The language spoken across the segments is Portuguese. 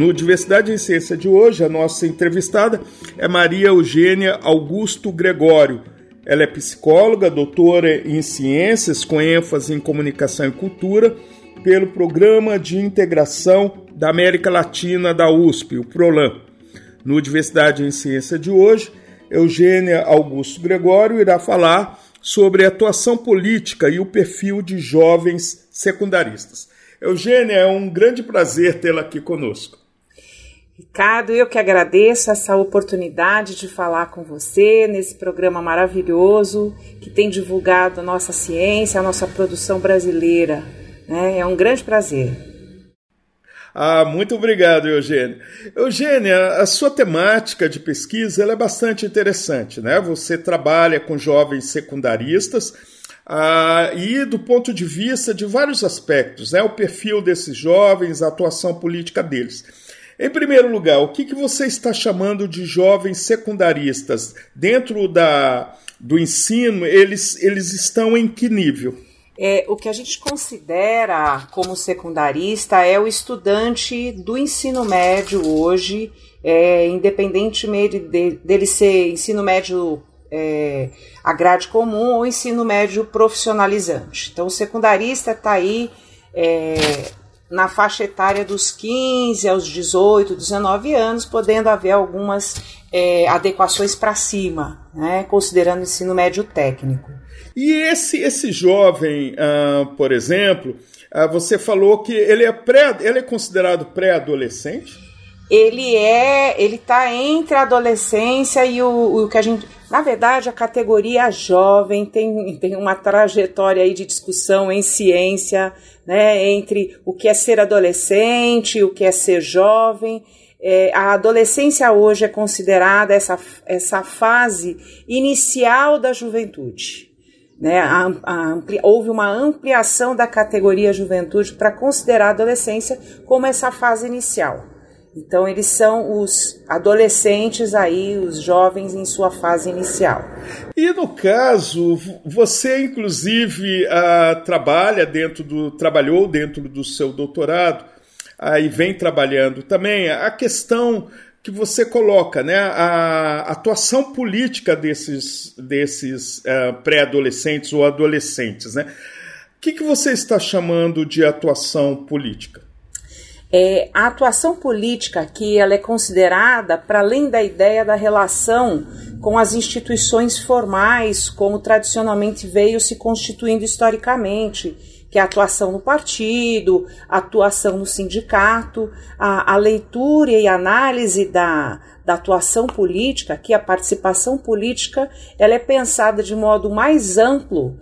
No Diversidade em Ciência de hoje, a nossa entrevistada é Maria Eugênia Augusto Gregório. Ela é psicóloga, doutora em ciências, com ênfase em comunicação e cultura, pelo Programa de Integração da América Latina da USP, o PROLAN. No Diversidade em Ciência de hoje, Eugênia Augusto Gregório irá falar sobre a atuação política e o perfil de jovens secundaristas. Eugênia, é um grande prazer tê-la aqui conosco. Ricardo, eu que agradeço essa oportunidade de falar com você nesse programa maravilhoso que tem divulgado a nossa ciência, a nossa produção brasileira. Né? É um grande prazer. Ah, muito obrigado, Eugênia. Eugênia, a sua temática de pesquisa é bastante interessante, né? Você trabalha com jovens secundaristas ah, e do ponto de vista de vários aspectos, né? O perfil desses jovens, a atuação política deles. Em primeiro lugar, o que, que você está chamando de jovens secundaristas? Dentro da, do ensino, eles, eles estão em que nível? É, o que a gente considera como secundarista é o estudante do ensino médio hoje, é, independentemente de, dele ser ensino médio é, a grade comum ou ensino médio profissionalizante. Então, o secundarista está aí é, na faixa etária dos 15 aos 18, 19 anos, podendo haver algumas é, adequações para cima, né, considerando o ensino médio técnico. E esse, esse jovem, uh, por exemplo, uh, você falou que ele é, pré, ele é considerado pré-adolescente? Ele é, ele está entre a adolescência e o, o que a gente, na verdade, a categoria jovem tem, tem uma trajetória aí de discussão em ciência, né, entre o que é ser adolescente, o que é ser jovem. É, a adolescência hoje é considerada essa, essa fase inicial da juventude. Né, a, a houve uma ampliação da categoria juventude para considerar a adolescência como essa fase inicial. Então eles são os adolescentes aí, os jovens em sua fase inicial. E no caso, você inclusive uh, trabalha dentro do trabalhou dentro do seu doutorado uh, vem trabalhando também a questão que você coloca, né, a atuação política desses, desses uh, pré-adolescentes ou adolescentes, né? O que, que você está chamando de atuação política? É, a atuação política aqui ela é considerada para além da ideia da relação com as instituições formais, como tradicionalmente veio se constituindo historicamente, que é a atuação no partido, a atuação no sindicato, a, a leitura e análise da, da atuação política, que a participação política ela é pensada de modo mais amplo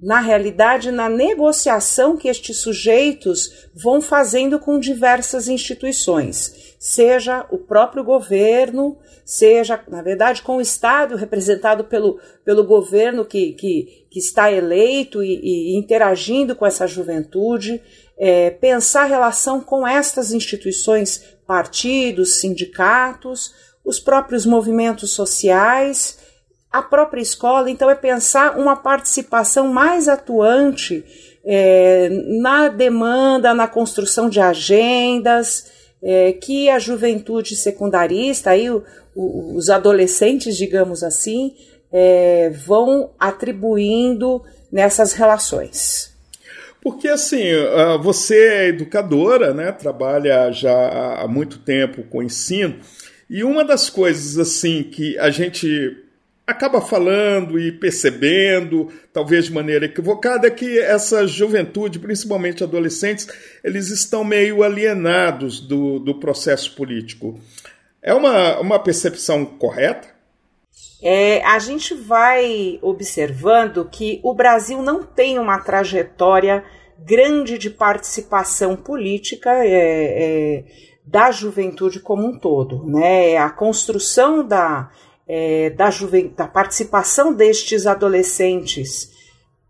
na realidade, na negociação que estes sujeitos vão fazendo com diversas instituições, seja o próprio governo, seja, na verdade, com o Estado representado pelo, pelo governo que, que, que está eleito e, e interagindo com essa juventude, é, pensar a relação com estas instituições, partidos, sindicatos, os próprios movimentos sociais a própria escola, então, é pensar uma participação mais atuante é, na demanda, na construção de agendas, é, que a juventude secundarista, aí, o, o, os adolescentes, digamos assim, é, vão atribuindo nessas relações. Porque assim, você é educadora, né? Trabalha já há muito tempo com ensino. E uma das coisas assim que a gente acaba falando e percebendo, talvez de maneira equivocada, é que essa juventude, principalmente adolescentes, eles estão meio alienados do, do processo político. É uma, uma percepção correta? É, a gente vai observando que o Brasil não tem uma trajetória grande de participação política é, é, da juventude como um todo. Né? A construção da, é, da, da participação destes adolescentes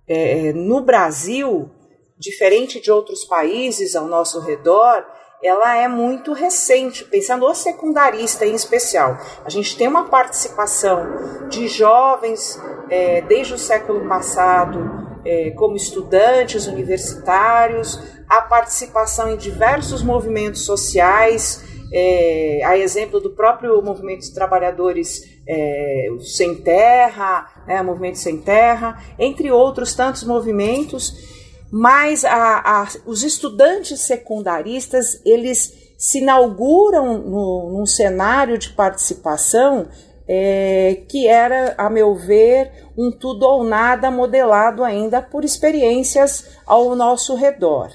é, no Brasil, diferente de outros países ao nosso redor, ela é muito recente, pensando o secundarista em especial. A gente tem uma participação de jovens é, desde o século passado, é, como estudantes universitários, a participação em diversos movimentos sociais, é, a exemplo do próprio movimento de trabalhadores é, sem terra, né, movimento sem terra, entre outros tantos movimentos mas a, a, os estudantes secundaristas eles se inauguram no, num cenário de participação é, que era, a meu ver, um tudo ou nada modelado ainda por experiências ao nosso redor.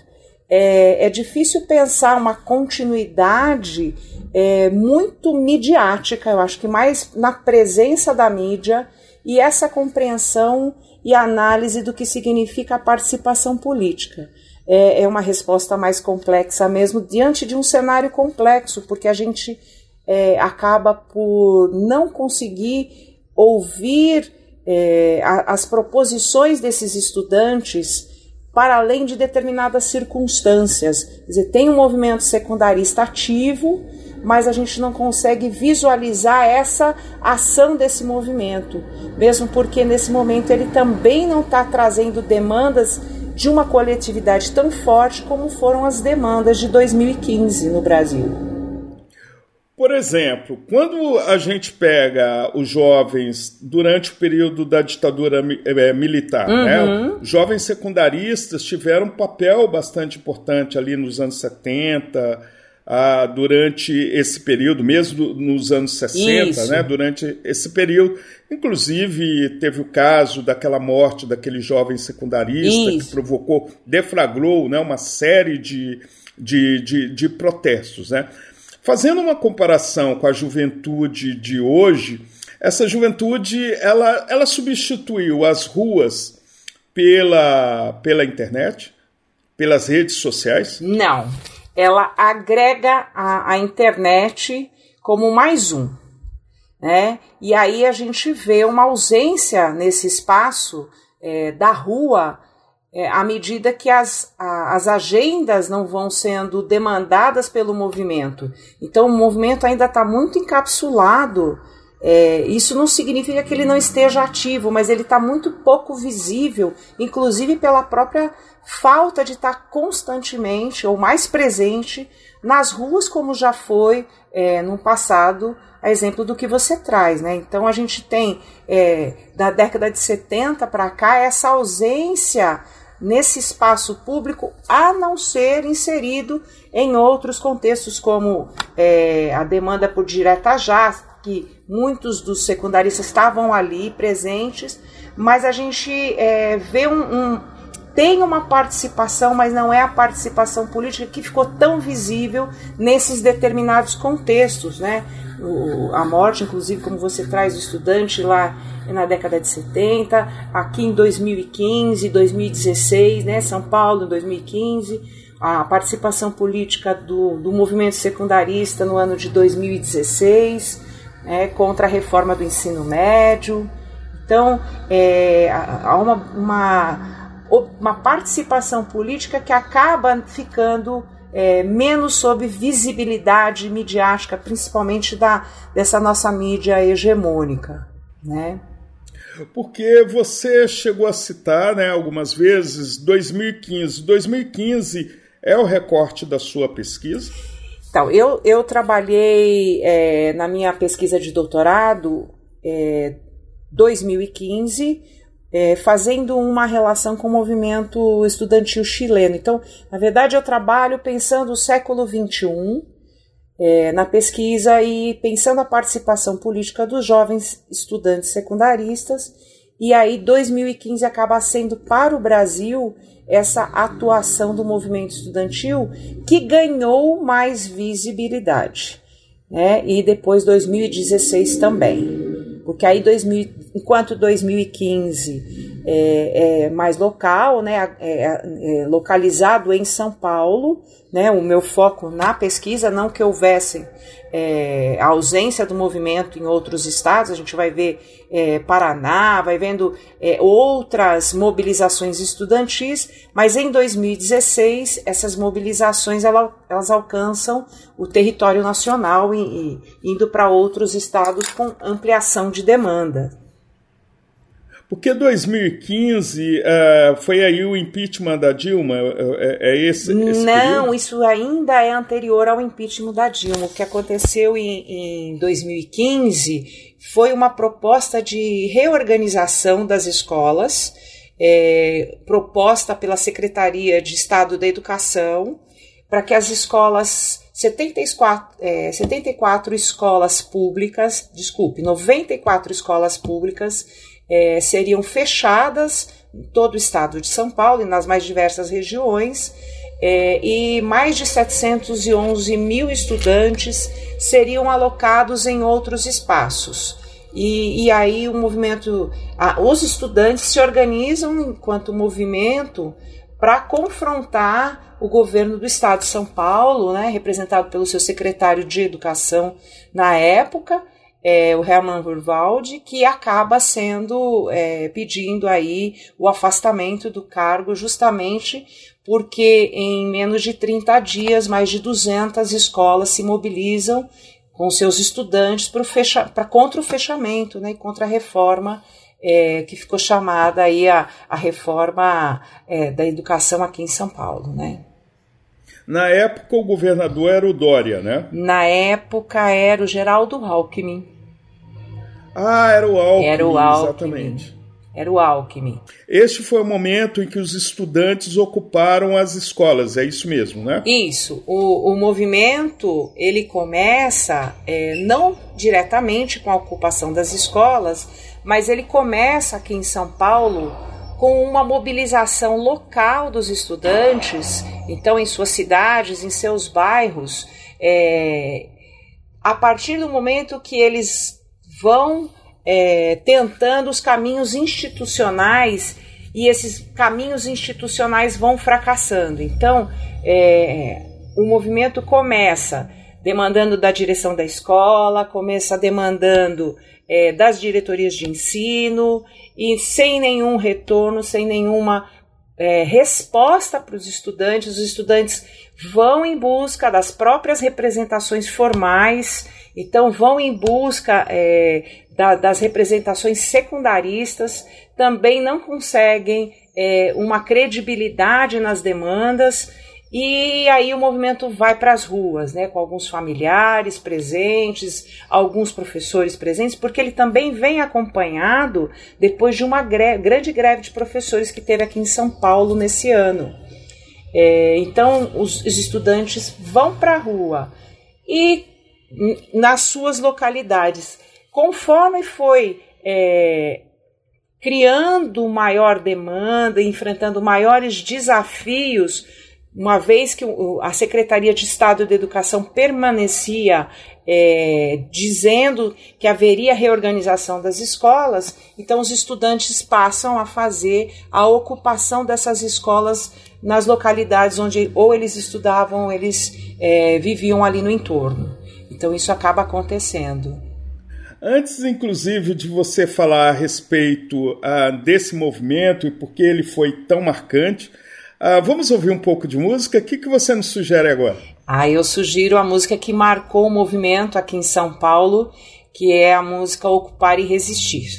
É, é difícil pensar uma continuidade é, muito midiática, eu acho que mais na presença da mídia e essa compreensão e análise do que significa a participação política. É, é uma resposta mais complexa mesmo, diante de um cenário complexo, porque a gente é, acaba por não conseguir ouvir é, a, as proposições desses estudantes para além de determinadas circunstâncias. Quer dizer, tem um movimento secundarista ativo, mas a gente não consegue visualizar essa ação desse movimento, mesmo porque nesse momento ele também não está trazendo demandas de uma coletividade tão forte como foram as demandas de 2015 no Brasil. Por exemplo, quando a gente pega os jovens durante o período da ditadura é, militar, uhum. né? Os jovens secundaristas tiveram um papel bastante importante ali nos anos 70, ah, durante esse período, mesmo nos anos 60, né, durante esse período. Inclusive, teve o caso daquela morte daquele jovem secundarista Isso. que provocou, deflagrou né, uma série de, de, de, de protestos. Né? Fazendo uma comparação com a juventude de hoje, essa juventude ela, ela substituiu as ruas pela, pela internet, pelas redes sociais? Não ela agrega a, a internet como mais um. Né? E aí a gente vê uma ausência nesse espaço é, da rua é, à medida que as, a, as agendas não vão sendo demandadas pelo movimento. Então o movimento ainda está muito encapsulado. É, isso não significa que ele não esteja ativo, mas ele está muito pouco visível, inclusive pela própria falta de estar constantemente ou mais presente nas ruas, como já foi é, no passado, a exemplo do que você traz. Né? Então a gente tem, é, da década de 70 para cá, essa ausência nesse espaço público, a não ser inserido em outros contextos, como é, a demanda por direta já, que muitos dos secundaristas estavam ali presentes, mas a gente é, vê um, um tem uma participação, mas não é a participação política que ficou tão visível nesses determinados contextos, né? O, a morte, inclusive, como você traz o estudante lá na década de 70, aqui em 2015, 2016, né? São Paulo em 2015, a participação política do, do movimento secundarista no ano de 2016, né? contra a reforma do ensino médio. Então, é, há uma, uma uma participação política que acaba ficando é, menos sob visibilidade midiática, principalmente da, dessa nossa mídia hegemônica. Né? Porque você chegou a citar né, algumas vezes 2015. 2015 é o recorte da sua pesquisa? Então, eu, eu trabalhei é, na minha pesquisa de doutorado é, 2015 é, fazendo uma relação com o movimento estudantil chileno. Então, na verdade, eu trabalho pensando o século XXI é, na pesquisa e pensando a participação política dos jovens estudantes secundaristas. E aí, 2015 acaba sendo para o Brasil essa atuação do movimento estudantil que ganhou mais visibilidade. Né? E depois 2016 também porque aí 2000, enquanto 2015 é, é mais local, né, é, é, localizado em São Paulo, né, o meu foco na pesquisa, não que houvesse é, a ausência do movimento em outros estados, a gente vai ver é, Paraná, vai vendo é, outras mobilizações estudantis, mas em 2016 essas mobilizações elas, elas alcançam o território nacional e, e indo para outros estados com ampliação de demanda. Porque 2015 uh, eh, foi aí o impeachment da Dilma? É, é esse, esse Não, período? isso ainda é anterior ao impeachment da Dilma. O que aconteceu em, em 2015 foi uma proposta de reorganização das escolas, é, proposta pela Secretaria de Estado da Educação, para que as escolas 74, é, 74 escolas públicas, desculpe, 94 escolas públicas é, seriam fechadas em todo o estado de São Paulo e nas mais diversas regiões, é, e mais de 711 mil estudantes seriam alocados em outros espaços. E, e aí o movimento, a, os estudantes se organizam enquanto movimento para confrontar o governo do estado de São Paulo, né, representado pelo seu secretário de Educação na época, é, o Hermann Wurwald, que acaba sendo é, pedindo aí o afastamento do cargo justamente porque em menos de 30 dias mais de 200 escolas se mobilizam com seus estudantes para fecha, contra o fechamento né, e contra a reforma é, que ficou chamada aí a, a reforma é, da educação aqui em São Paulo, né? Na época, o governador era o Dória, né? Na época, era o Geraldo Alckmin. Ah, era o Alckmin, era o Alckmin. exatamente. Era o Alckmin. Este foi o momento em que os estudantes ocuparam as escolas, é isso mesmo, né? Isso. O, o movimento ele começa é, não diretamente com a ocupação das escolas, mas ele começa aqui em São Paulo com uma mobilização local dos estudantes, então em suas cidades, em seus bairros, é, a partir do momento que eles vão é, tentando os caminhos institucionais e esses caminhos institucionais vão fracassando. Então, é, o movimento começa demandando da direção da escola, começa demandando é, das diretorias de ensino e sem nenhum retorno, sem nenhuma é, resposta para os estudantes. Os estudantes vão em busca das próprias representações formais, então vão em busca é, da, das representações secundaristas, também não conseguem é, uma credibilidade nas demandas e aí o movimento vai para as ruas, né, com alguns familiares presentes, alguns professores presentes, porque ele também vem acompanhado depois de uma grande greve de professores que teve aqui em São Paulo nesse ano. É, então os, os estudantes vão para a rua e nas suas localidades, conforme foi é, criando maior demanda, enfrentando maiores desafios uma vez que a Secretaria de Estado de Educação permanecia é, dizendo que haveria reorganização das escolas, então os estudantes passam a fazer a ocupação dessas escolas nas localidades onde ou eles estudavam ou eles é, viviam ali no entorno. Então isso acaba acontecendo. Antes, inclusive, de você falar a respeito uh, desse movimento e por que ele foi tão marcante, Uh, vamos ouvir um pouco de música? O que, que você nos sugere agora? Ah, eu sugiro a música que marcou o movimento aqui em São Paulo, que é a música Ocupar e Resistir,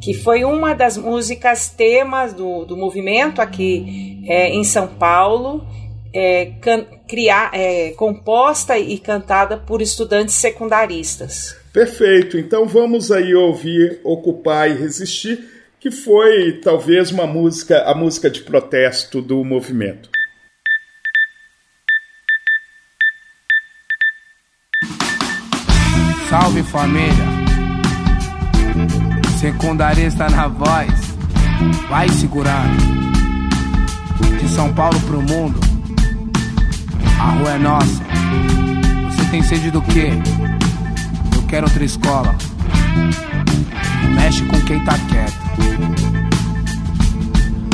que foi uma das músicas temas do, do movimento aqui é, em São Paulo, é, criar, é, composta e cantada por estudantes secundaristas. Perfeito, então vamos aí ouvir Ocupar e Resistir que foi talvez uma música, a música de protesto do movimento. Salve família, secundarista na voz, vai segurando. De São Paulo pro mundo, a rua é nossa. Você tem sede do quê? Eu quero outra escola. Mexe com quem tá quieto.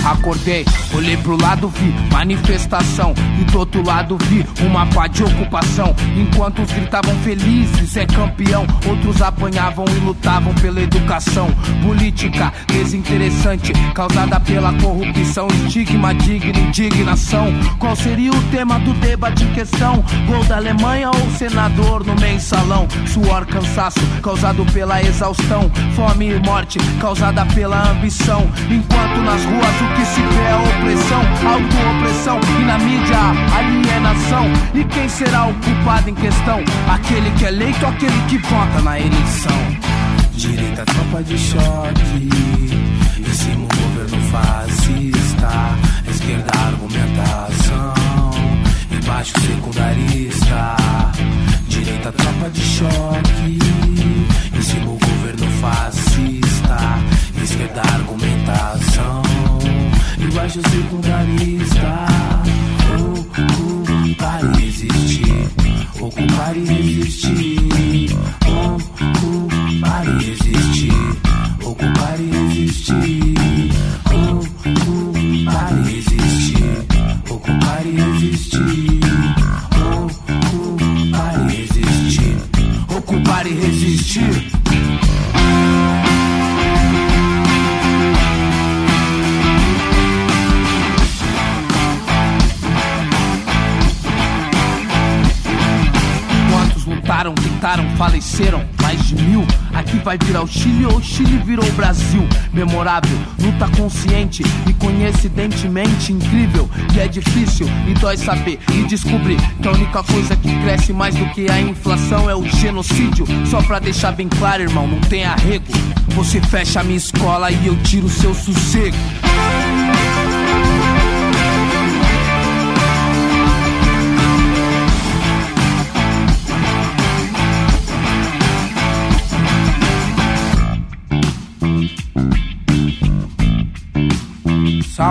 Acordei, olhei pro lado, vi manifestação. E do outro lado vi uma pá de ocupação. Enquanto uns gritavam felizes, é campeão. Outros apanhavam e lutavam pela educação. Política desinteressante, causada pela corrupção. Estigma, digna, indignação. Qual seria o tema do debate em questão? Gol da Alemanha ou senador no mensalão? Suor, cansaço, causado pela exaustão. Fome e morte, causada pela ambição. Enquanto nas ruas o que se é opressão, auto-opressão. E na mídia, alienação. E quem será o culpado em questão? Aquele que é eleito ou aquele que vota na eleição? Direita, tropa de choque. Em cima o governo fascista. Esquerda, argumentação. Embaixo, secundarista. Direita, tropa de choque. Em cima o governo fascista. Esquerda, argumentação. Embaixo, secundarista. Ocupar e resistir. Ocupar e resistir. Ocupar e resistir. Ocupar e resistir. Ocupar e resistir. Ocupar e resistir. Ocupar e resistir. Ocupar e resistir. Faleceram? Mais de mil. Aqui vai virar o Chile ou o Chile virou o Brasil. Memorável, luta consciente e coincidentemente incrível. E é difícil e dói saber e descobrir que a única coisa que cresce mais do que a inflação é o genocídio. Só pra deixar bem claro, irmão, não tem arrego. Você fecha a minha escola e eu tiro seu sossego.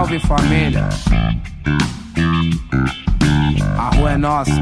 Salve família. A rua é nossa.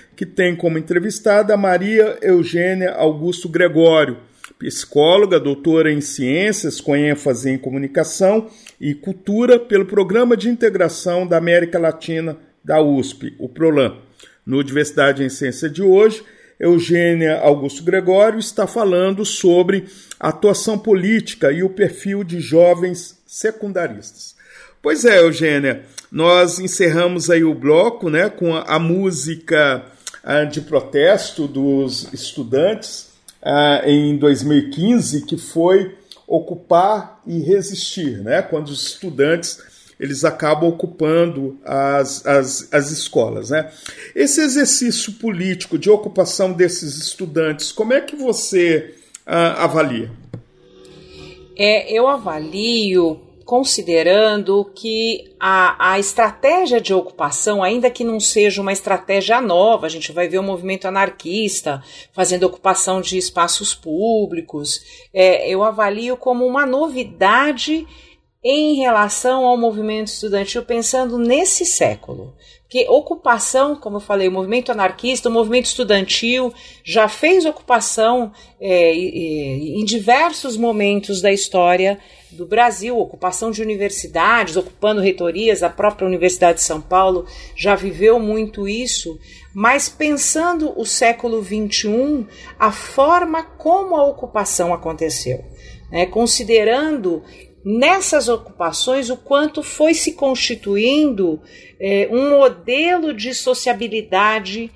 que tem como entrevistada Maria Eugênia Augusto Gregório, psicóloga, doutora em ciências com ênfase em comunicação e cultura pelo Programa de Integração da América Latina da USP, o PROLAN. No Diversidade em Ciência de hoje, Eugênia Augusto Gregório está falando sobre atuação política e o perfil de jovens secundaristas. Pois é, Eugênia, nós encerramos aí o bloco né, com a, a música de protesto dos estudantes ah, em 2015, que foi ocupar e resistir, né, quando os estudantes eles acabam ocupando as, as, as escolas. Né? Esse exercício político de ocupação desses estudantes, como é que você ah, avalia? É, eu avalio considerando que a, a estratégia de ocupação, ainda que não seja uma estratégia nova, a gente vai ver o movimento anarquista fazendo ocupação de espaços públicos, é, eu avalio como uma novidade em relação ao movimento estudantil, pensando nesse século. Porque ocupação, como eu falei, o movimento anarquista, o movimento estudantil já fez ocupação é, em diversos momentos da história do Brasil, ocupação de universidades, ocupando reitorias, a própria Universidade de São Paulo já viveu muito isso, mas pensando o século XXI, a forma como a ocupação aconteceu, né, considerando nessas ocupações o quanto foi se constituindo é, um modelo de sociabilidade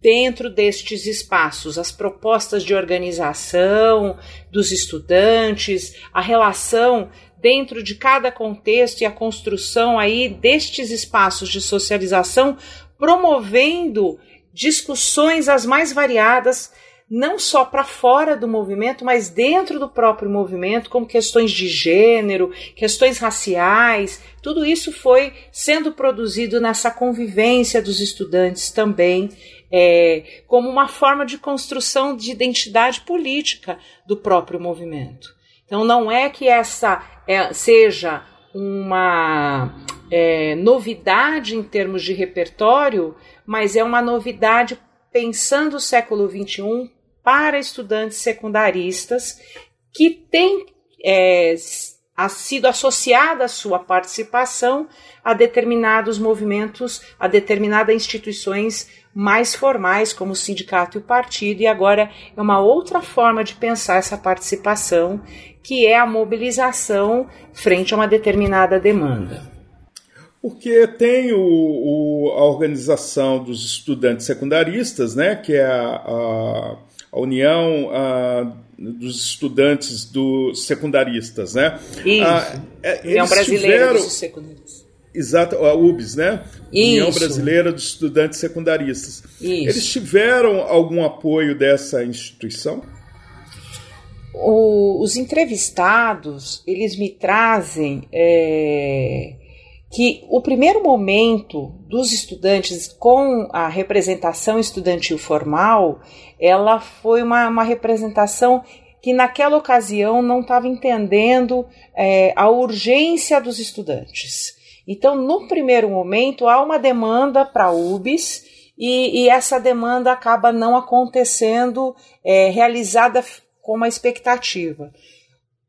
dentro destes espaços, as propostas de organização dos estudantes, a relação dentro de cada contexto e a construção aí destes espaços de socialização, promovendo discussões as mais variadas não só para fora do movimento, mas dentro do próprio movimento, como questões de gênero, questões raciais, tudo isso foi sendo produzido nessa convivência dos estudantes também, é, como uma forma de construção de identidade política do próprio movimento. Então, não é que essa é, seja uma é, novidade em termos de repertório, mas é uma novidade pensando o século XXI para estudantes secundaristas que têm é, sido associada a sua participação a determinados movimentos, a determinadas instituições mais formais, como o sindicato e o partido, e agora é uma outra forma de pensar essa participação, que é a mobilização frente a uma determinada demanda. Porque tem o, o, a organização dos estudantes secundaristas, né, que é a, a a União uh, dos Estudantes dos Secundaristas, né? Isso. Uh, União Brasileira tiveram... dos Secundaristas. Exato, a UBS, né? Isso. União Brasileira dos Estudantes Secundaristas. Isso. Eles tiveram algum apoio dessa instituição? O, os entrevistados, eles me trazem é, que o primeiro momento dos estudantes com a representação estudantil formal, ela foi uma, uma representação que naquela ocasião não estava entendendo é, a urgência dos estudantes. Então, no primeiro momento, há uma demanda para UBS e, e, essa demanda acaba não acontecendo é, realizada com uma expectativa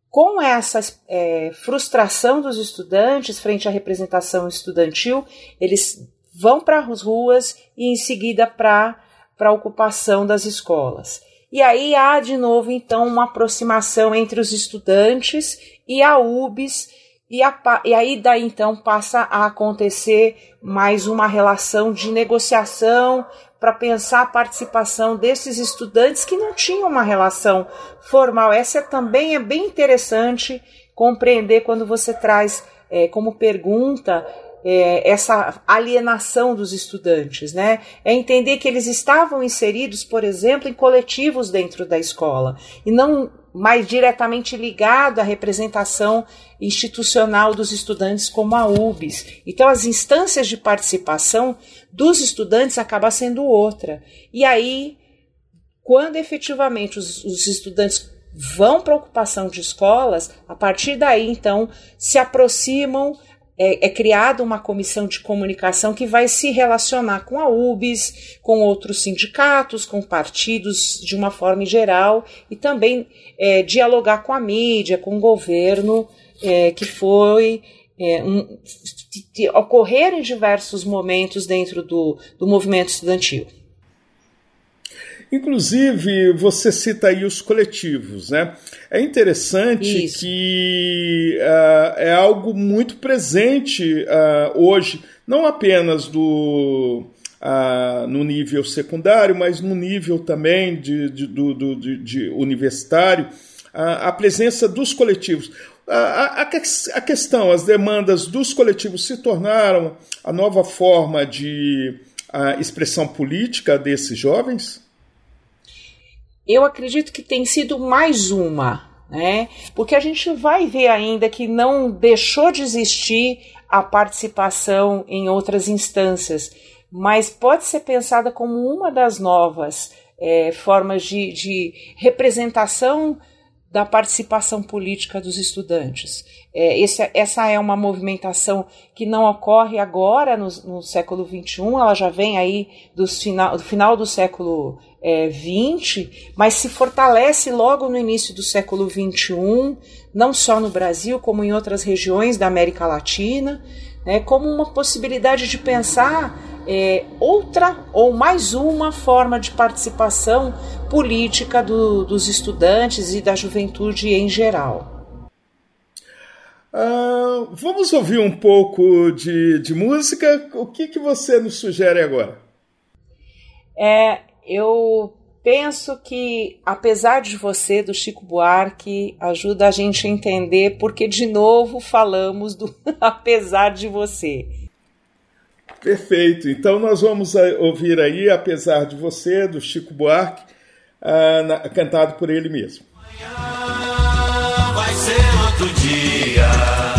com essa é, frustração dos estudantes frente à representação estudantil, eles vão para as ruas e em seguida para a ocupação das escolas. E aí há de novo então uma aproximação entre os estudantes e a UBS, e, a, e aí daí então passa a acontecer mais uma relação de negociação para pensar a participação desses estudantes que não tinham uma relação formal. Essa também é bem interessante compreender quando você traz é, como pergunta é, essa alienação dos estudantes, né? É entender que eles estavam inseridos, por exemplo, em coletivos dentro da escola e não mais diretamente ligado à representação institucional dos estudantes como a UBS. Então as instâncias de participação dos estudantes acaba sendo outra. E aí, quando efetivamente os, os estudantes vão para a ocupação de escolas, a partir daí então se aproximam é, é criada uma comissão de comunicação que vai se relacionar com a UBS, com outros sindicatos, com partidos de uma forma geral e também é, dialogar com a mídia, com o governo, é, que foi é, um, ocorrer em diversos momentos dentro do, do movimento estudantil. Inclusive, você cita aí os coletivos, né? É interessante Isso. que uh, é algo muito presente uh, hoje, não apenas do, uh, no nível secundário, mas no nível também de, de, do, do, de, de universitário, a presença dos coletivos. A, a, a, questão, as demandas dos coletivos se tornaram a nova forma de expressão política desses jovens? Eu acredito que tem sido mais uma, né? Porque a gente vai ver ainda que não deixou de existir a participação em outras instâncias, mas pode ser pensada como uma das novas é, formas de, de representação da participação política dos estudantes. É, esse, essa é uma movimentação que não ocorre agora no, no século XXI, ela já vem aí do final, do final do século XX, é, mas se fortalece logo no início do século XXI, não só no Brasil, como em outras regiões da América Latina, né, como uma possibilidade de pensar é, outra ou mais uma forma de participação política do, dos estudantes e da juventude em geral. Uh, vamos ouvir um pouco de, de música. O que, que você nos sugere agora? É, eu penso que, apesar de você, do Chico Buarque, ajuda a gente a entender porque, de novo, falamos do apesar de você. Perfeito. Então, nós vamos ouvir aí, apesar de você, do Chico Buarque, uh, na, cantado por ele mesmo. Amanhã vai ser outro dia.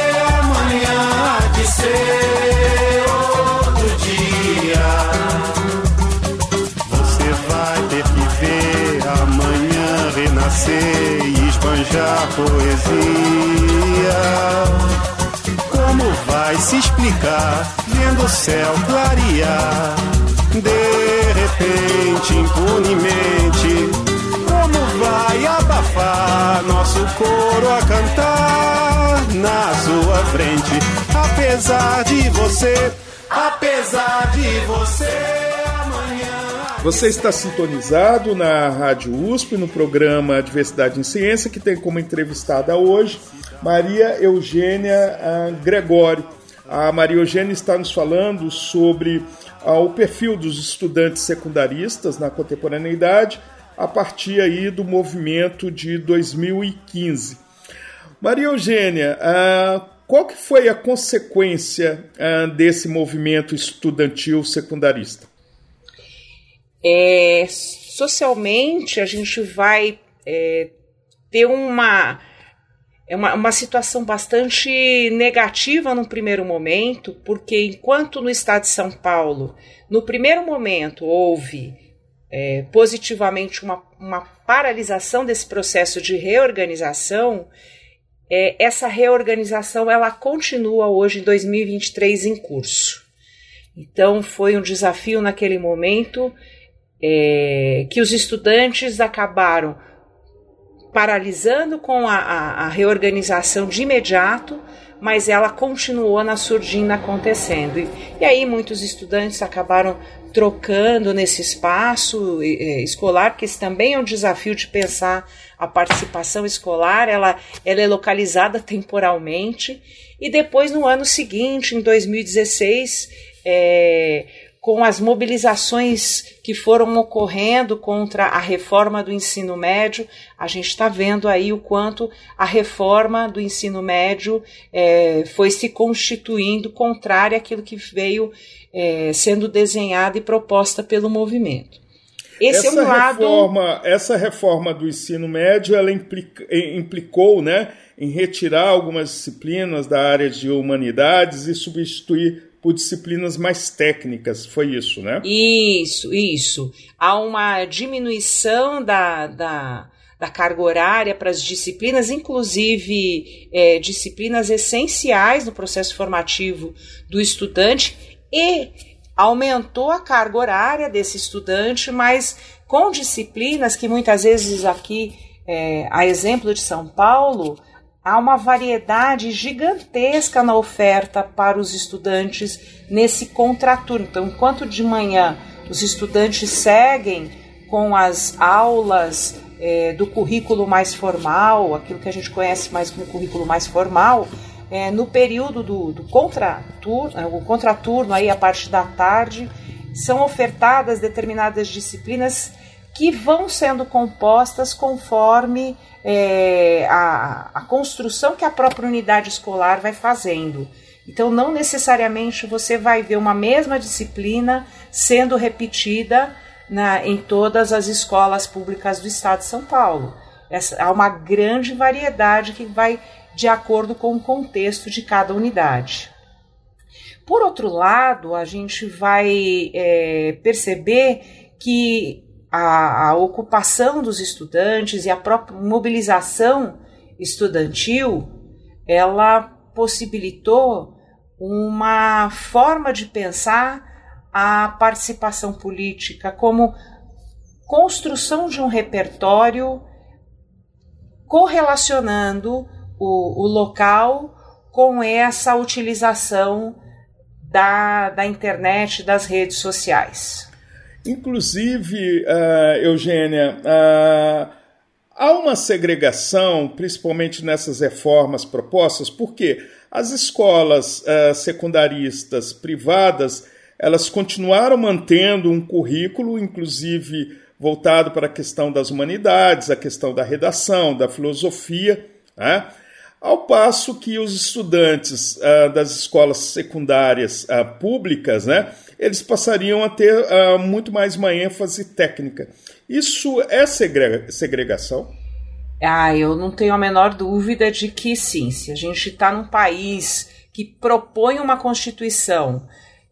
esbanjar poesia. Como vai se explicar vendo o céu clarear? De repente, impunemente, como vai abafar nosso coro a cantar na sua frente? Apesar de você, apesar de você. Você está sintonizado na Rádio USP, no programa Diversidade em Ciência, que tem como entrevistada hoje Maria Eugênia ah, Gregório. A Maria Eugênia está nos falando sobre ah, o perfil dos estudantes secundaristas na contemporaneidade a partir aí do movimento de 2015. Maria Eugênia, ah, qual que foi a consequência desse movimento estudantil secundarista? É, socialmente, a gente vai é, ter uma, é uma, uma situação bastante negativa no primeiro momento, porque enquanto no estado de São Paulo, no primeiro momento, houve é, positivamente uma, uma paralisação desse processo de reorganização, é, essa reorganização ela continua hoje em 2023 em curso. Então foi um desafio naquele momento é, que os estudantes acabaram paralisando com a, a, a reorganização de imediato mas ela continuou na surdina acontecendo. E, e aí muitos estudantes acabaram trocando nesse espaço escolar, porque esse também é um desafio de pensar a participação escolar, ela, ela é localizada temporalmente, e depois no ano seguinte, em 2016, é, com as mobilizações que foram ocorrendo contra a reforma do ensino médio, a gente está vendo aí o quanto a reforma do ensino médio é, foi se constituindo contrária àquilo que veio é, sendo desenhada e proposta pelo movimento. Esse essa é um reforma, lado... essa reforma do ensino médio, ela implica, implicou, né, em retirar algumas disciplinas da área de humanidades e substituir por disciplinas mais técnicas. Foi isso, né? Isso, isso. Há uma diminuição da, da, da carga horária para as disciplinas, inclusive é, disciplinas essenciais no processo formativo do estudante, e aumentou a carga horária desse estudante, mas com disciplinas que muitas vezes aqui, é, a exemplo de São Paulo, há uma variedade gigantesca na oferta para os estudantes nesse contraturno. Então, enquanto de manhã os estudantes seguem com as aulas é, do currículo mais formal, aquilo que a gente conhece mais como currículo mais formal, é, no período do, do contraturno, é, o contraturno aí a parte da tarde, são ofertadas determinadas disciplinas que vão sendo compostas conforme é, a, a construção que a própria unidade escolar vai fazendo. Então, não necessariamente você vai ver uma mesma disciplina sendo repetida na, em todas as escolas públicas do estado de São Paulo. Essa, há uma grande variedade que vai de acordo com o contexto de cada unidade. Por outro lado, a gente vai é, perceber que a, a ocupação dos estudantes e a própria mobilização estudantil, ela possibilitou uma forma de pensar a participação política como construção de um repertório correlacionando o, o local com essa utilização da, da internet, das redes sociais. Inclusive, uh, Eugênia, uh, há uma segregação, principalmente nessas reformas propostas, porque as escolas uh, secundaristas privadas elas continuaram mantendo um currículo, inclusive voltado para a questão das humanidades, a questão da redação, da filosofia, né? Ao passo que os estudantes uh, das escolas secundárias uh, públicas, né, eles passariam a ter uh, muito mais uma ênfase técnica. Isso é segregação? Ah, eu não tenho a menor dúvida de que sim. Se a gente está num país que propõe uma Constituição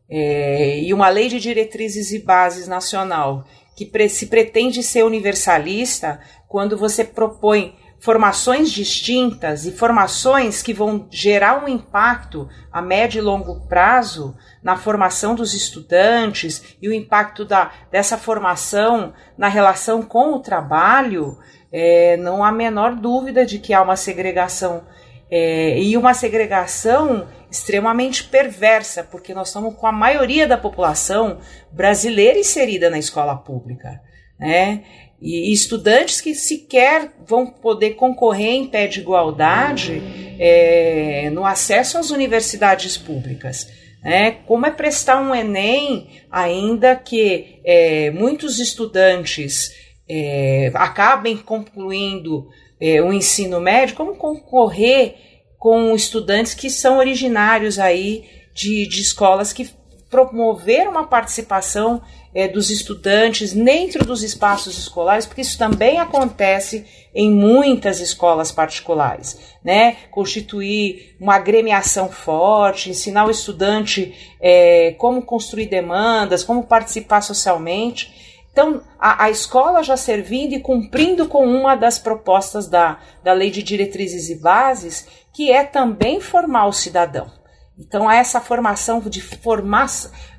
é, e uma lei de diretrizes e bases nacional que pre se pretende ser universalista, quando você propõe formações distintas e formações que vão gerar um impacto a médio e longo prazo na formação dos estudantes e o impacto da, dessa formação na relação com o trabalho, é, não há menor dúvida de que há uma segregação é, e uma segregação extremamente perversa, porque nós estamos com a maioria da população brasileira inserida na escola pública. Né? E estudantes que sequer vão poder concorrer em pé de igualdade é, no acesso às universidades públicas. Né? Como é prestar um Enem, ainda que é, muitos estudantes é, acabem concluindo é, o ensino médio, como concorrer com estudantes que são originários aí de, de escolas que promoveram uma participação é, dos estudantes dentro dos espaços escolares, porque isso também acontece em muitas escolas particulares, né? Constituir uma agremiação forte, ensinar o estudante é, como construir demandas, como participar socialmente. Então, a, a, escola já servindo e cumprindo com uma das propostas da, da Lei de Diretrizes e Bases, que é também formar o cidadão. Então, essa formação de formar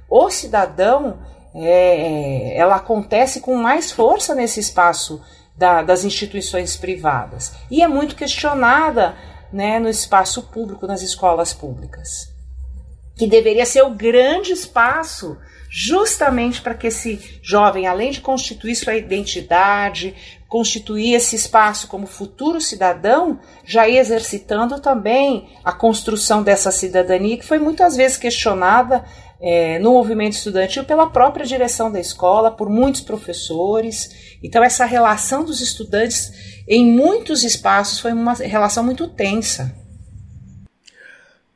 o cidadão é, ela acontece com mais força nesse espaço da, das instituições privadas e é muito questionada né, no espaço público, nas escolas públicas. Que deveria ser o grande espaço justamente para que esse jovem, além de constituir sua identidade, constituir esse espaço como futuro cidadão, já ia exercitando também a construção dessa cidadania que foi muitas vezes questionada é, no movimento estudantil pela própria direção da escola, por muitos professores. Então, essa relação dos estudantes em muitos espaços foi uma relação muito tensa.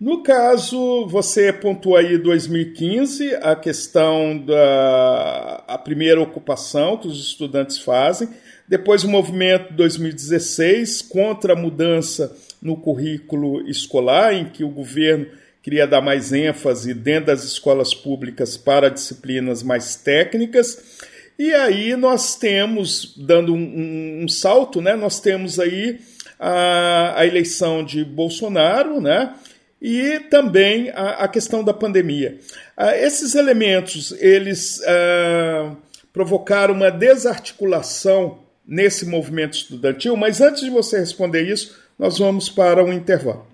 No caso, você pontuou aí 2015, a questão da a primeira ocupação que os estudantes fazem, depois o movimento 2016 contra a mudança no currículo escolar, em que o governo queria dar mais ênfase dentro das escolas públicas para disciplinas mais técnicas. E aí nós temos, dando um, um, um salto, né, nós temos aí a, a eleição de Bolsonaro, né, e também a, a questão da pandemia. Ah, esses elementos eles ah, provocaram uma desarticulação nesse movimento estudantil, mas antes de você responder isso, nós vamos para um intervalo.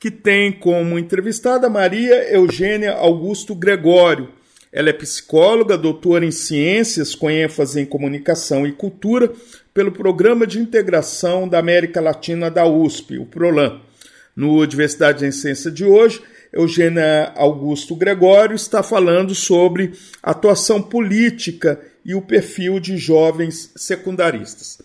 que tem como entrevistada Maria Eugênia Augusto Gregório. Ela é psicóloga, doutora em ciências, com ênfase em comunicação e cultura, pelo Programa de Integração da América Latina da USP, o PROLAN. No Diversidade em Ciência de hoje, Eugênia Augusto Gregório está falando sobre atuação política e o perfil de jovens secundaristas.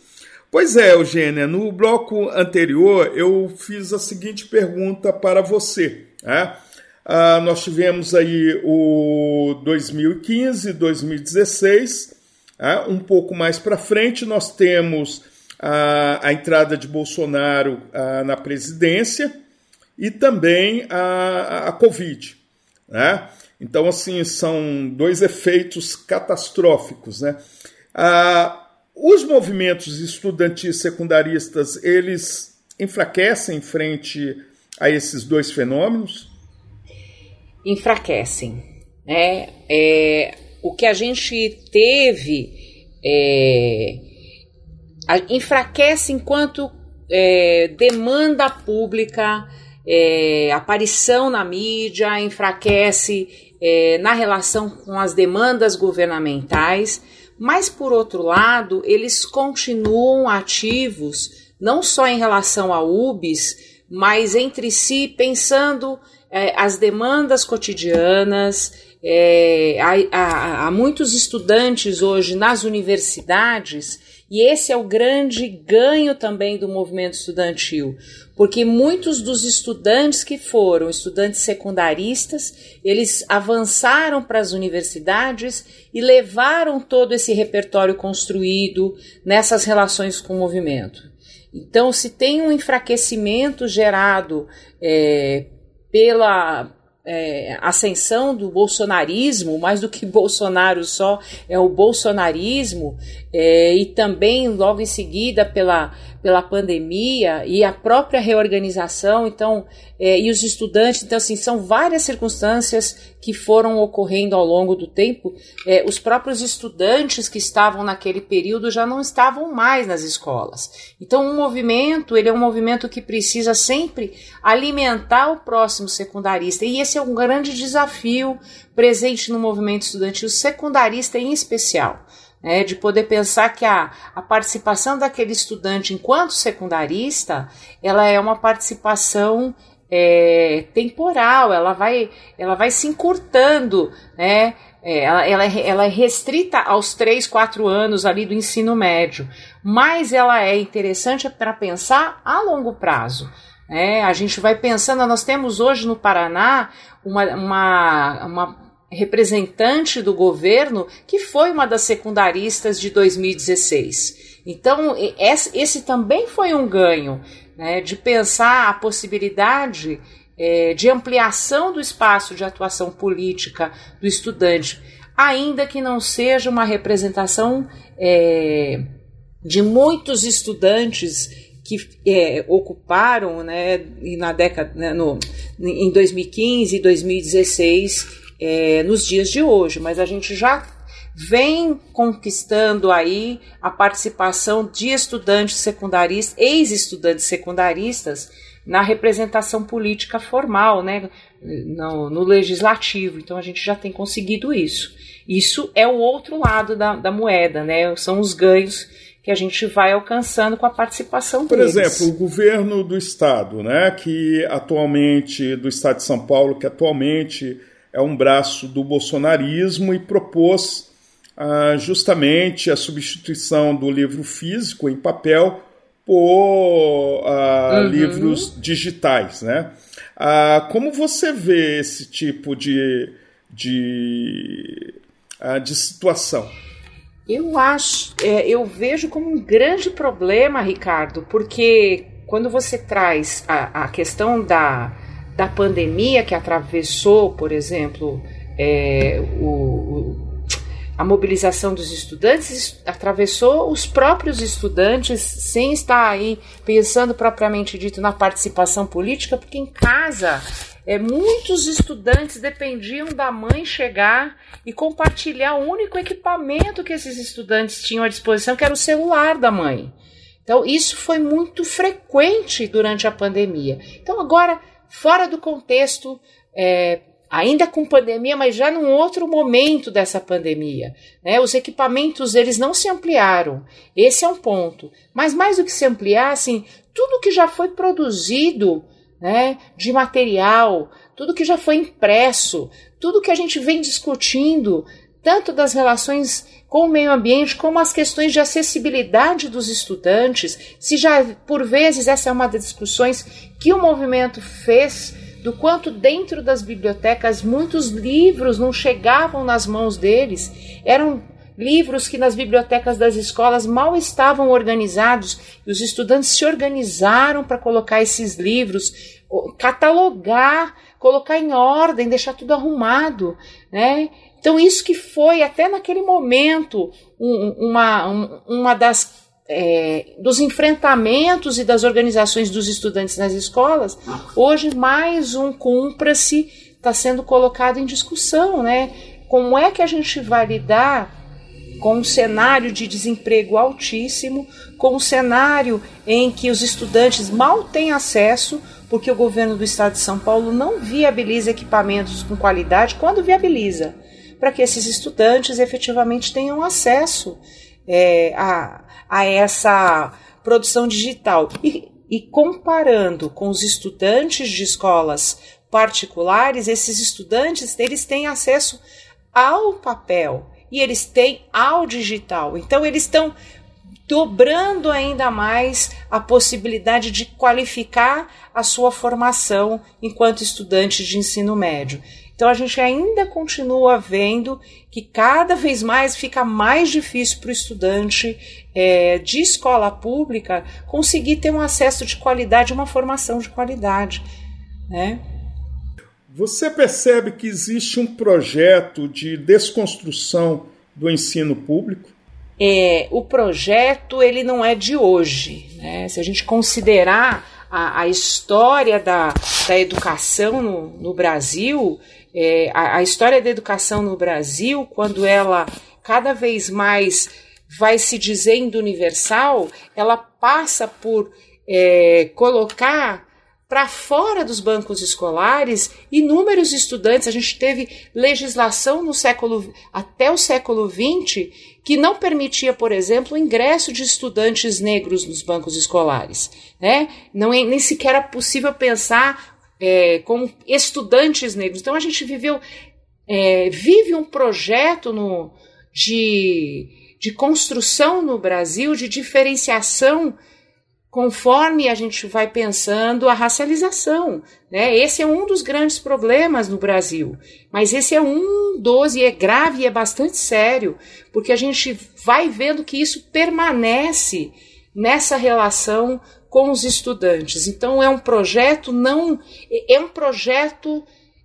Pois é, Eugênia, no bloco anterior eu fiz a seguinte pergunta para você. Né? Ah, nós tivemos aí o 2015, 2016, é, um pouco mais para frente, nós temos a, a entrada de Bolsonaro a, na presidência e também a, a Covid. Né? Então, assim, são dois efeitos catastróficos. Né? Ah, os movimentos estudantis secundaristas, eles enfraquecem frente a esses dois fenômenos? Enfraquecem. Né? É, o que a gente teve é, enfraquece enquanto é, demanda pública, é, aparição na mídia, enfraquece é, na relação com as demandas governamentais, mas por outro lado, eles continuam ativos não só em relação a UBS, mas entre si, pensando é, as demandas cotidianas, é, há, há, há muitos estudantes hoje nas universidades e esse é o grande ganho também do movimento estudantil, porque muitos dos estudantes que foram estudantes secundaristas, eles avançaram para as universidades e levaram todo esse repertório construído nessas relações com o movimento. Então, se tem um enfraquecimento gerado é, pela é, ascensão do bolsonarismo, mais do que Bolsonaro só, é o bolsonarismo, é, e também logo em seguida pela, pela pandemia e a própria reorganização, então, é, e os estudantes, então, assim, são várias circunstâncias que foram ocorrendo ao longo do tempo. É, os próprios estudantes que estavam naquele período já não estavam mais nas escolas. Então, um movimento, ele é um movimento que precisa sempre alimentar o próximo secundarista, e esse é um grande desafio presente no movimento estudantil secundarista em especial né, de poder pensar que a, a participação daquele estudante enquanto secundarista, ela é uma participação é, temporal, ela vai, ela vai se encurtando, né? É, ela, ela, é, ela é restrita aos 3, 4 anos ali do ensino médio, mas ela é interessante para pensar a longo prazo. É, a gente vai pensando, nós temos hoje no Paraná uma, uma, uma representante do governo que foi uma das secundaristas de 2016. Então, esse também foi um ganho, né, de pensar a possibilidade é, de ampliação do espaço de atuação política do estudante, ainda que não seja uma representação é, de muitos estudantes que é, ocuparam né, na década, né, no, em 2015 e 2016 é, nos dias de hoje, mas a gente já vem conquistando aí a participação de estudantes secundaristas, ex-estudantes secundaristas, na representação política formal, né, no, no, legislativo. Então a gente já tem conseguido isso. Isso é o outro lado da, da moeda, né? São os ganhos que a gente vai alcançando com a participação Por deles. exemplo, o governo do estado, né, que atualmente do estado de São Paulo, que atualmente é um braço do bolsonarismo e propôs ah, justamente a substituição do livro físico em papel por ah, uhum. livros digitais, né? Ah, como você vê esse tipo de, de, ah, de situação? Eu acho, é, eu vejo como um grande problema, Ricardo, porque quando você traz a, a questão da, da pandemia que atravessou, por exemplo, é, o, o a mobilização dos estudantes atravessou os próprios estudantes sem estar aí pensando propriamente dito na participação política, porque em casa é, muitos estudantes dependiam da mãe chegar e compartilhar o único equipamento que esses estudantes tinham à disposição, que era o celular da mãe. Então, isso foi muito frequente durante a pandemia. Então, agora, fora do contexto é, ainda com pandemia, mas já num outro momento dessa pandemia. Né? Os equipamentos eles não se ampliaram. Esse é um ponto. Mas mais do que se ampliar, assim, tudo que já foi produzido né, de material, tudo que já foi impresso, tudo que a gente vem discutindo, tanto das relações com o meio ambiente, como as questões de acessibilidade dos estudantes, se já por vezes essa é uma das discussões que o movimento fez do quanto dentro das bibliotecas muitos livros não chegavam nas mãos deles, eram livros que nas bibliotecas das escolas mal estavam organizados e os estudantes se organizaram para colocar esses livros, catalogar, colocar em ordem, deixar tudo arrumado, né? Então isso que foi até naquele momento uma, uma das é, dos enfrentamentos e das organizações dos estudantes nas escolas, hoje mais um cumpra-se está sendo colocado em discussão, né? Como é que a gente vai lidar com um cenário de desemprego altíssimo, com um cenário em que os estudantes mal têm acesso, porque o governo do estado de São Paulo não viabiliza equipamentos com qualidade, quando viabiliza, para que esses estudantes efetivamente tenham acesso é, a, a essa produção digital. E, e comparando com os estudantes de escolas particulares, esses estudantes eles têm acesso ao papel e eles têm ao digital. Então eles estão dobrando ainda mais a possibilidade de qualificar a sua formação enquanto estudante de ensino médio. Então a gente ainda continua vendo que cada vez mais fica mais difícil para o estudante é, de escola pública conseguir ter um acesso de qualidade, uma formação de qualidade. Né? Você percebe que existe um projeto de desconstrução do ensino público? É, o projeto ele não é de hoje. Né? Se a gente considerar a, a história da, da educação no, no Brasil, é, a, a história da educação no Brasil, quando ela cada vez mais vai se dizendo universal, ela passa por é, colocar para fora dos bancos escolares inúmeros estudantes. A gente teve legislação no século até o século XX que não permitia, por exemplo, o ingresso de estudantes negros nos bancos escolares. Né? Não é, nem sequer era possível pensar é, com estudantes negros. Então a gente viveu, é, vive um projeto no, de, de construção no Brasil, de diferenciação conforme a gente vai pensando a racialização. Né? Esse é um dos grandes problemas no Brasil, mas esse é um dos, e é grave e é bastante sério, porque a gente vai vendo que isso permanece nessa relação com os estudantes. Então é um projeto não é um projeto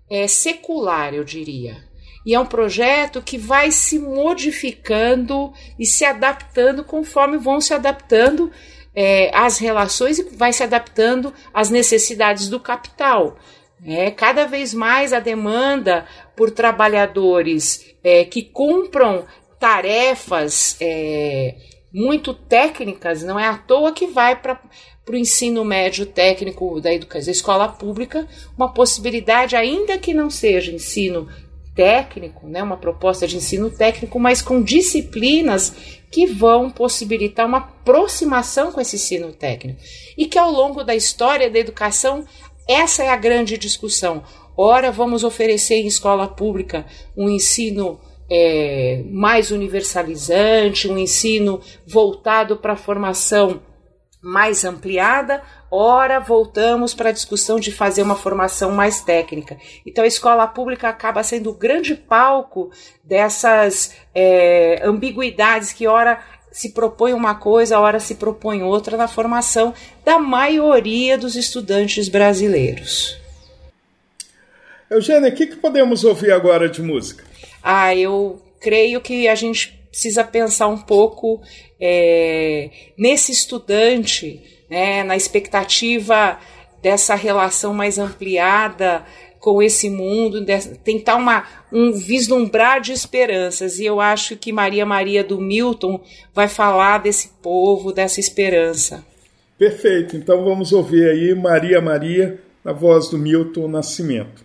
é, secular, eu diria. E é um projeto que vai se modificando e se adaptando conforme vão se adaptando é, as relações e vai se adaptando às necessidades do capital. É, cada vez mais a demanda por trabalhadores é, que cumpram tarefas é, muito técnicas, não é à toa que vai para o ensino médio técnico da educação, da escola pública, uma possibilidade, ainda que não seja ensino técnico, né, uma proposta de ensino técnico, mas com disciplinas que vão possibilitar uma aproximação com esse ensino técnico. E que ao longo da história da educação, essa é a grande discussão. Ora, vamos oferecer em escola pública um ensino é, mais universalizante, um ensino voltado para a formação mais ampliada, ora voltamos para a discussão de fazer uma formação mais técnica. Então a escola pública acaba sendo o grande palco dessas é, ambiguidades que ora se propõe uma coisa, ora se propõe outra na formação da maioria dos estudantes brasileiros. Eugênia, o que, que podemos ouvir agora de música? Ah, eu creio que a gente precisa pensar um pouco é, nesse estudante, né, na expectativa dessa relação mais ampliada com esse mundo, tentar uma, um vislumbrar de esperanças. E eu acho que Maria Maria do Milton vai falar desse povo, dessa esperança. Perfeito. Então vamos ouvir aí Maria Maria, na voz do Milton Nascimento.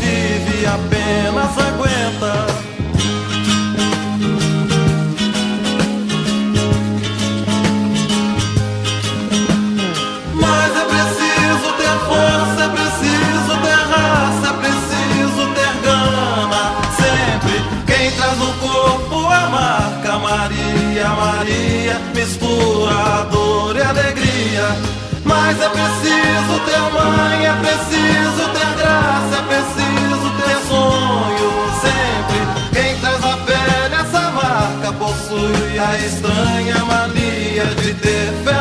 apenas aguenta. Mas é preciso ter força, é preciso ter raça, é preciso ter gana. Sempre quem traz no corpo a marca Maria, Maria, mistura dor e alegria. Mas é preciso ter mãe, é preciso ter a estranha mania de ter fé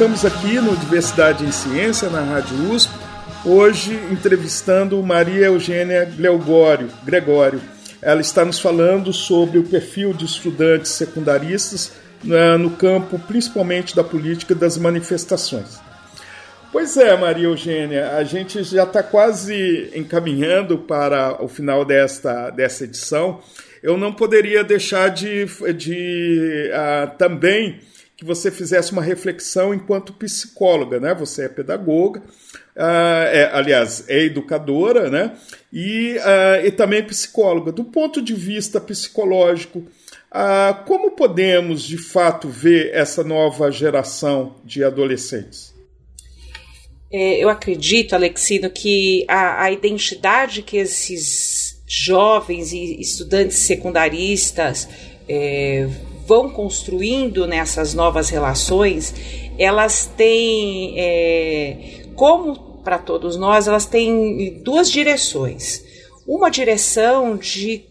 estamos aqui no Diversidade em Ciência, na Rádio USP, hoje entrevistando Maria Eugênia Gregório. Gregório. Ela está nos falando sobre o perfil de estudantes secundaristas né, no campo, principalmente da política das manifestações. Pois é, Maria Eugênia, a gente já está quase encaminhando para o final desta, dessa edição. Eu não poderia deixar de, de uh, também que você fizesse uma reflexão enquanto psicóloga, né? Você é pedagoga, uh, é, aliás, é educadora, né? E, uh, e também psicóloga. Do ponto de vista psicológico, uh, como podemos de fato ver essa nova geração de adolescentes? É, eu acredito, Alexino, que a, a identidade que esses jovens e estudantes secundaristas é, vão construindo nessas novas relações, elas têm, é, como para todos nós, elas têm duas direções. Uma direção de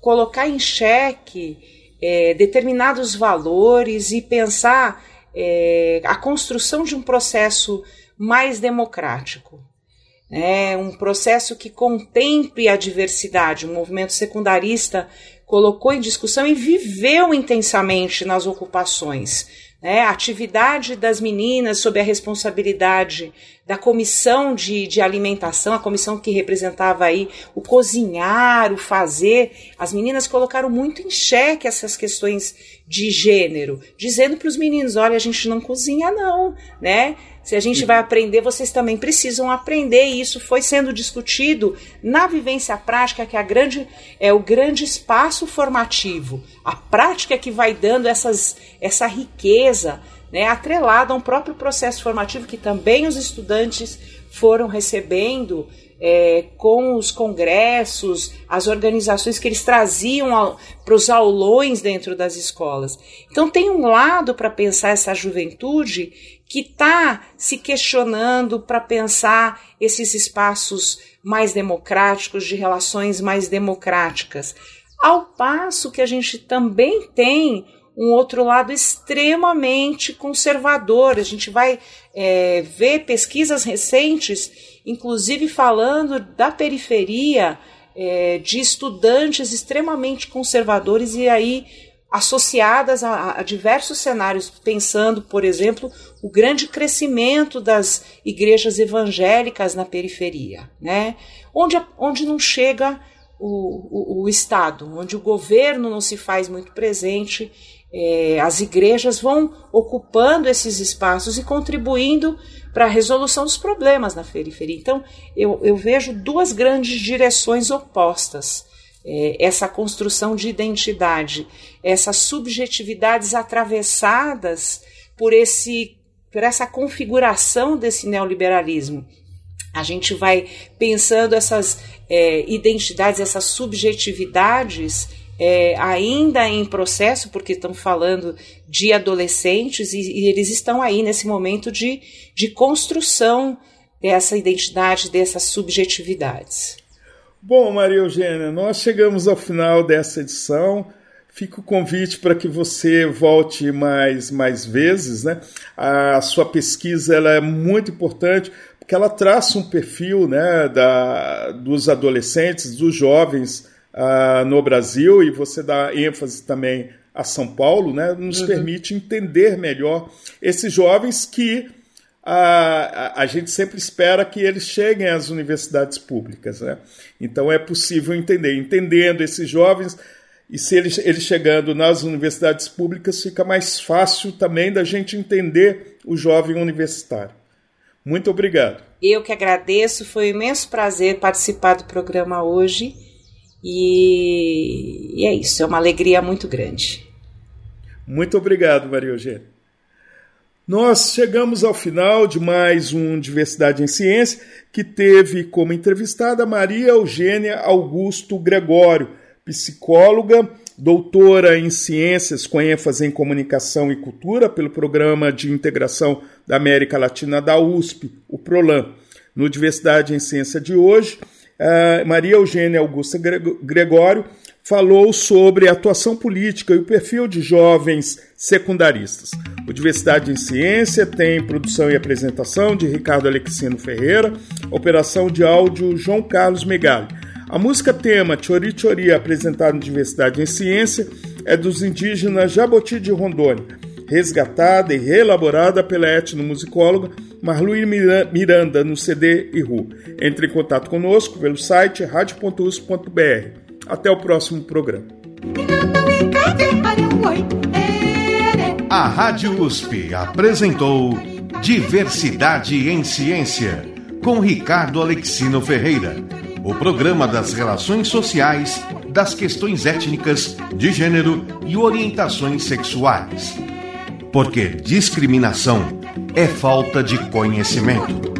colocar em xeque é, determinados valores e pensar é, a construção de um processo mais democrático. É um processo que contemple a diversidade. O movimento secundarista colocou em discussão e viveu intensamente nas ocupações. Né? A atividade das meninas sob a responsabilidade da comissão de, de alimentação, a comissão que representava aí o cozinhar, o fazer, as meninas colocaram muito em xeque essas questões de gênero, dizendo para os meninos: olha, a gente não cozinha, não, né? Se a gente vai aprender, vocês também precisam aprender. E isso foi sendo discutido na vivência prática, que é, a grande, é o grande espaço formativo. A prática que vai dando essas, essa riqueza, né, atrelada a um próprio processo formativo que também os estudantes foram recebendo é, com os congressos, as organizações que eles traziam para os aulões dentro das escolas. Então, tem um lado para pensar essa juventude que está se questionando para pensar esses espaços mais democráticos, de relações mais democráticas. Ao passo que a gente também tem um outro lado extremamente conservador. A gente vai é, ver pesquisas recentes inclusive falando da periferia, é, de estudantes extremamente conservadores e aí associadas a, a, diversos cenários, pensando, por exemplo, o grande crescimento das igrejas evangélicas na periferia, né? onde, onde não chega o, o, o Estado, onde o governo não se faz muito presente, é, as igrejas vão ocupando esses espaços e contribuindo para a resolução dos problemas na periferia. Então, eu, eu vejo duas grandes direções opostas. É, essa construção de identidade, essas subjetividades atravessadas por, esse, por essa configuração desse neoliberalismo. A gente vai pensando essas é, identidades, essas subjetividades é, ainda em processo, porque estão falando de adolescentes e, e, eles estão aí nesse momento de, de construção dessa identidade, dessas subjetividades. Bom, Maria Eugênia, nós chegamos ao final dessa edição. Fica o convite para que você volte mais, mais vezes. Né? A sua pesquisa ela é muito importante porque ela traça um perfil né, da, dos adolescentes, dos jovens uh, no Brasil e você dá ênfase também a São Paulo, né, nos uhum. permite entender melhor esses jovens que a, a, a, gente sempre espera que eles cheguem às universidades públicas. Né? Então é possível entender. Entendendo esses jovens, e se eles, eles chegando nas universidades públicas, fica mais fácil também da gente entender o jovem universitário. Muito obrigado. Eu que agradeço, foi um imenso prazer participar do programa hoje. E, e é isso, é uma alegria muito grande. Muito obrigado, Maria Eugênia. Nós chegamos ao final de mais um Diversidade em Ciência, que teve como entrevistada Maria Eugênia Augusto Gregório, psicóloga, doutora em ciências com ênfase em comunicação e cultura pelo Programa de Integração da América Latina da USP, o PROLAN. No Diversidade em Ciência de hoje, Maria Eugênia Augusta Gregório falou sobre a atuação política e o perfil de jovens secundaristas. O Diversidade em Ciência tem produção e apresentação de Ricardo Alexino Ferreira, operação de áudio João Carlos Megali. A música tema Chori Chori, apresentada no Diversidade em Ciência, é dos indígenas Jaboti de Rondônia, resgatada e reelaborada pela etnomusicóloga Marluí Miranda, no CD e RU. Entre em contato conosco pelo site radio.us.br. Até o próximo programa. A Rádio USP apresentou Diversidade em Ciência, com Ricardo Alexino Ferreira. O programa das relações sociais, das questões étnicas, de gênero e orientações sexuais. Porque discriminação é falta de conhecimento.